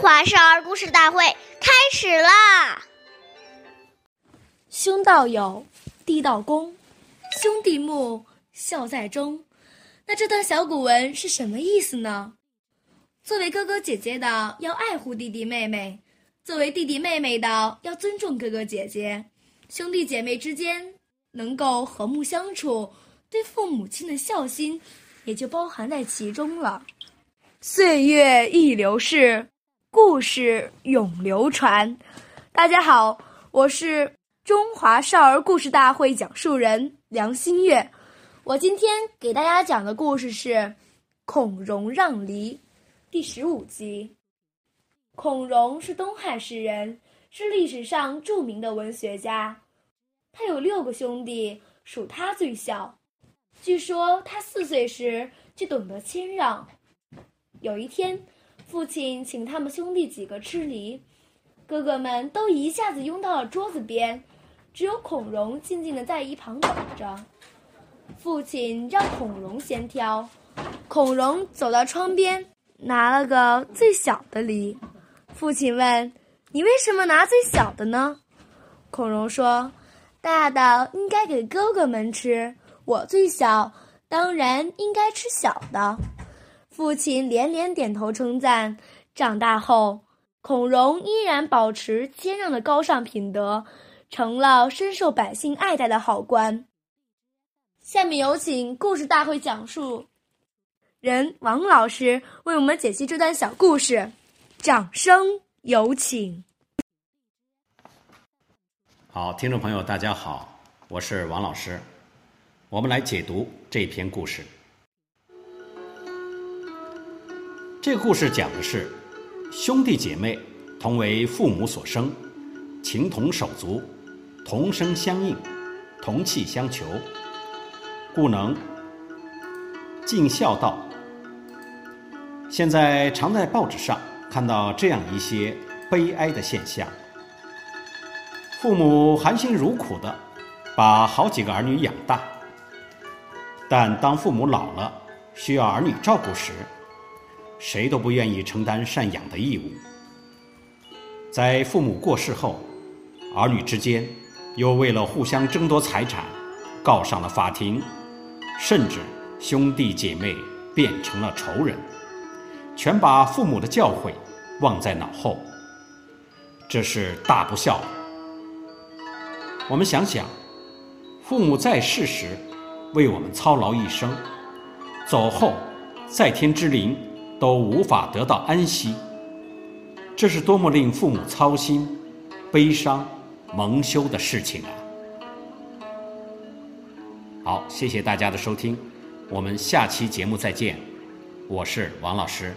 华少儿故事大会开始啦！兄道友，弟道恭，兄弟睦，孝在中。那这段小古文是什么意思呢？作为哥哥姐姐的，要爱护弟弟妹妹；作为弟弟妹妹的，要尊重哥哥姐姐。兄弟姐妹之间能够和睦相处，对父母亲的孝心也就包含在其中了。岁月易流逝，故事永流传。大家好，我是中华少儿故事大会讲述人梁新月。我今天给大家讲的故事是《孔融让梨》第十五集。孔融是东汉诗人，是历史上著名的文学家。他有六个兄弟，属他最小。据说他四岁时就懂得谦让。有一天，父亲请他们兄弟几个吃梨，哥哥们都一下子拥到了桌子边，只有孔融静静的在一旁等着。父亲让孔融先挑，孔融走到窗边，拿了个最小的梨。父亲问：“你为什么拿最小的呢？”孔融说：“大的应该给哥哥们吃，我最小，当然应该吃小的。”父亲连连点头称赞。长大后，孔融依然保持谦让的高尚品德，成了深受百姓爱戴的好官。下面有请故事大会讲述人王老师为我们解析这段小故事，掌声有请。好，听众朋友，大家好，我是王老师，我们来解读这篇故事。这个故事讲的是兄弟姐妹同为父母所生，情同手足，同声相应，同气相求，故能尽孝道。现在常在报纸上看到这样一些悲哀的现象：父母含辛茹苦的把好几个儿女养大，但当父母老了，需要儿女照顾时，谁都不愿意承担赡养的义务。在父母过世后，儿女之间又为了互相争夺财产，告上了法庭，甚至兄弟姐妹变成了仇人，全把父母的教诲忘在脑后。这是大不孝。我们想想，父母在世时为我们操劳一生，走后在天之灵。都无法得到安息，这是多么令父母操心、悲伤、蒙羞的事情啊！好，谢谢大家的收听，我们下期节目再见，我是王老师。